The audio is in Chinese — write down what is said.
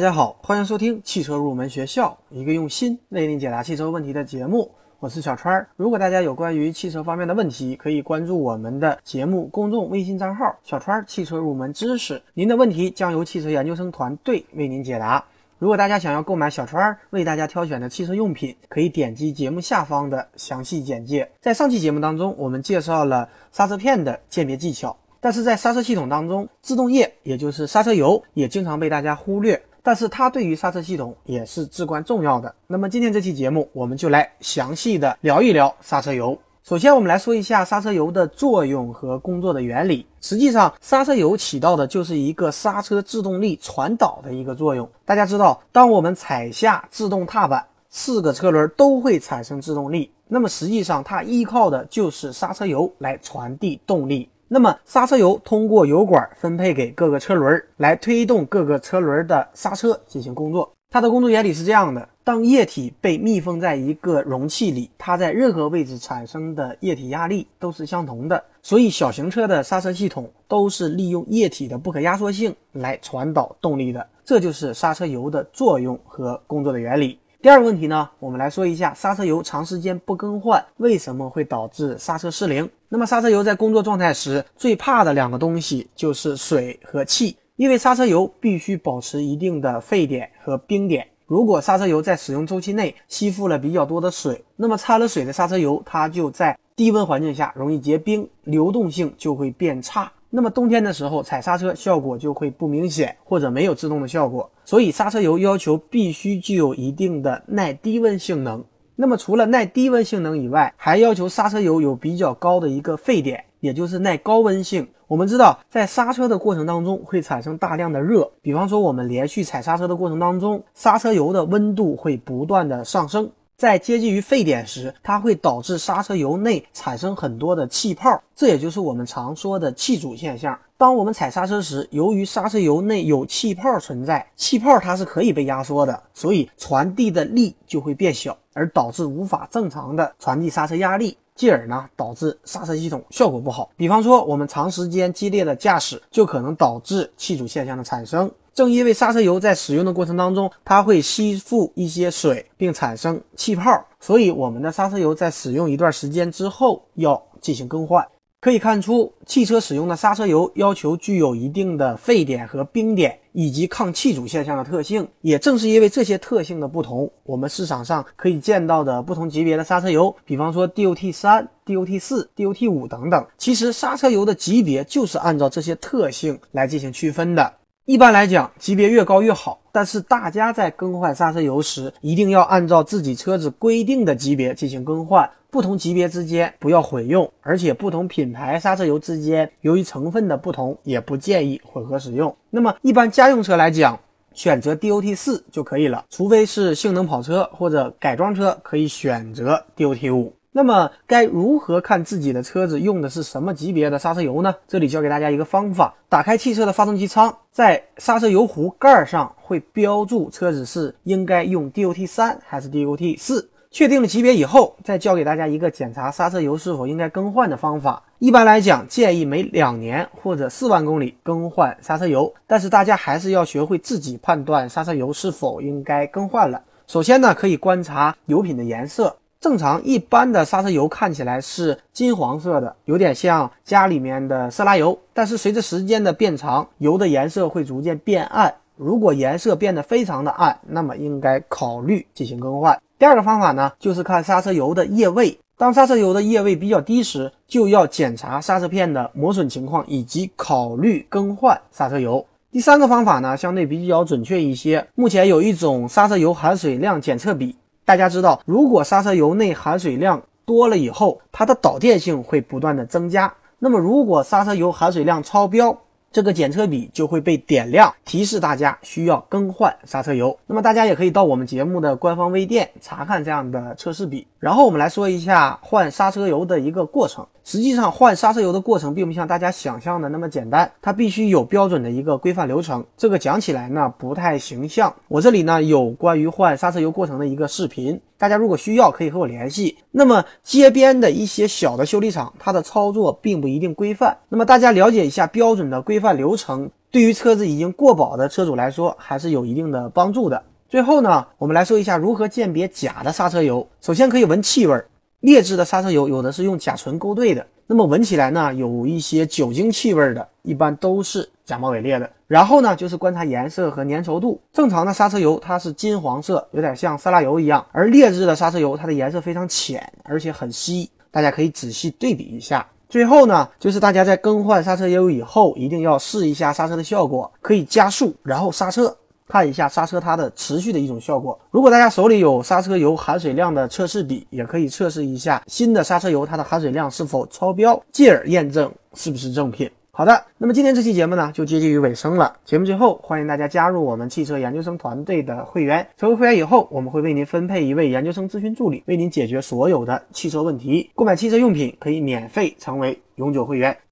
大家好，欢迎收听汽车入门学校，一个用心为您解答汽车问题的节目。我是小川。如果大家有关于汽车方面的问题，可以关注我们的节目公众微信账号“小川汽车入门知识”，您的问题将由汽车研究生团队为您解答。如果大家想要购买小川为大家挑选的汽车用品，可以点击节目下方的详细简介。在上期节目当中，我们介绍了刹车片的鉴别技巧，但是在刹车系统当中，制动液也就是刹车油也经常被大家忽略。但是它对于刹车系统也是至关重要的。那么今天这期节目，我们就来详细的聊一聊刹车油。首先，我们来说一下刹车油的作用和工作的原理。实际上，刹车油起到的就是一个刹车制动力传导的一个作用。大家知道，当我们踩下制动踏板，四个车轮都会产生制动力。那么实际上，它依靠的就是刹车油来传递动力。那么刹车油通过油管分配给各个车轮，来推动各个车轮的刹车进行工作。它的工作原理是这样的：当液体被密封在一个容器里，它在任何位置产生的液体压力都是相同的。所以小型车的刹车系统都是利用液体的不可压缩性来传导动力的。这就是刹车油的作用和工作的原理。第二个问题呢，我们来说一下刹车油长时间不更换为什么会导致刹车失灵。那么刹车油在工作状态时最怕的两个东西就是水和气，因为刹车油必须保持一定的沸点和冰点。如果刹车油在使用周期内吸附了比较多的水，那么掺了水的刹车油它就在低温环境下容易结冰，流动性就会变差。那么冬天的时候踩刹车效果就会不明显，或者没有制动的效果。所以刹车油要求必须具有一定的耐低温性能。那么除了耐低温性能以外，还要求刹车油有比较高的一个沸点，也就是耐高温性。我们知道，在刹车的过程当中会产生大量的热，比方说我们连续踩刹车的过程当中，刹车油的温度会不断的上升。在接近于沸点时，它会导致刹车油内产生很多的气泡，这也就是我们常说的气阻现象。当我们踩刹车时，由于刹车油内有气泡存在，气泡它是可以被压缩的，所以传递的力就会变小，而导致无法正常的传递刹车压力，继而呢导致刹车系统效果不好。比方说，我们长时间激烈的驾驶就可能导致气阻现象的产生。正因为刹车油在使用的过程当中，它会吸附一些水，并产生气泡，所以我们的刹车油在使用一段时间之后要进行更换。可以看出，汽车使用的刹车油要求具有一定的沸点和冰点，以及抗气阻现象的特性。也正是因为这些特性的不同，我们市场上可以见到的不同级别的刹车油，比方说 DOT 三、DOT 四、DOT 五等等，其实刹车油的级别就是按照这些特性来进行区分的。一般来讲，级别越高越好。但是大家在更换刹车油时，一定要按照自己车子规定的级别进行更换，不同级别之间不要混用，而且不同品牌刹车油之间由于成分的不同，也不建议混合使用。那么一般家用车来讲，选择 DOT 四就可以了，除非是性能跑车或者改装车，可以选择 DOT 五。那么该如何看自己的车子用的是什么级别的刹车油呢？这里教给大家一个方法：打开汽车的发动机舱，在刹车油壶盖上会标注车子是应该用 DOT 三还是 DOT 四。确定了级别以后，再教给大家一个检查刹车油是否应该更换的方法。一般来讲，建议每两年或者四万公里更换刹车油，但是大家还是要学会自己判断刹车油是否应该更换了。首先呢，可以观察油品的颜色。正常一般的刹车油看起来是金黄色的，有点像家里面的色拉油。但是随着时间的变长，油的颜色会逐渐变暗。如果颜色变得非常的暗，那么应该考虑进行更换。第二个方法呢，就是看刹车油的液位。当刹车油的液位比较低时，就要检查刹车片的磨损情况，以及考虑更换刹车油。第三个方法呢，相对比较准确一些。目前有一种刹车油含水量检测笔。大家知道，如果刹车油内含水量多了以后，它的导电性会不断的增加。那么，如果刹车油含水量超标，这个检测笔就会被点亮，提示大家需要更换刹车油。那么，大家也可以到我们节目的官方微店查看这样的测试笔。然后，我们来说一下换刹车油的一个过程。实际上换刹车油的过程并不像大家想象的那么简单，它必须有标准的一个规范流程。这个讲起来呢不太形象。我这里呢有关于换刹车油过程的一个视频，大家如果需要可以和我联系。那么街边的一些小的修理厂，它的操作并不一定规范。那么大家了解一下标准的规范流程，对于车子已经过保的车主来说还是有一定的帮助的。最后呢，我们来说一下如何鉴别假的刹车油。首先可以闻气味。劣质的刹车油有的是用甲醇勾兑的，那么闻起来呢，有一些酒精气味的，一般都是假冒伪劣的。然后呢，就是观察颜色和粘稠度。正常的刹车油它是金黄色，有点像色拉油一样，而劣质的刹车油它的颜色非常浅，而且很稀。大家可以仔细对比一下。最后呢，就是大家在更换刹车油以后，一定要试一下刹车的效果，可以加速，然后刹车。看一下刹车它的持续的一种效果。如果大家手里有刹车油含水量的测试笔，也可以测试一下新的刹车油它的含水量是否超标，进而验证是不是正品。好的，那么今天这期节目呢就接近于尾声了。节目最后，欢迎大家加入我们汽车研究生团队的会员。成为会员以后，我们会为您分配一位研究生咨询助理，为您解决所有的汽车问题。购买汽车用品可以免费成为永久会员。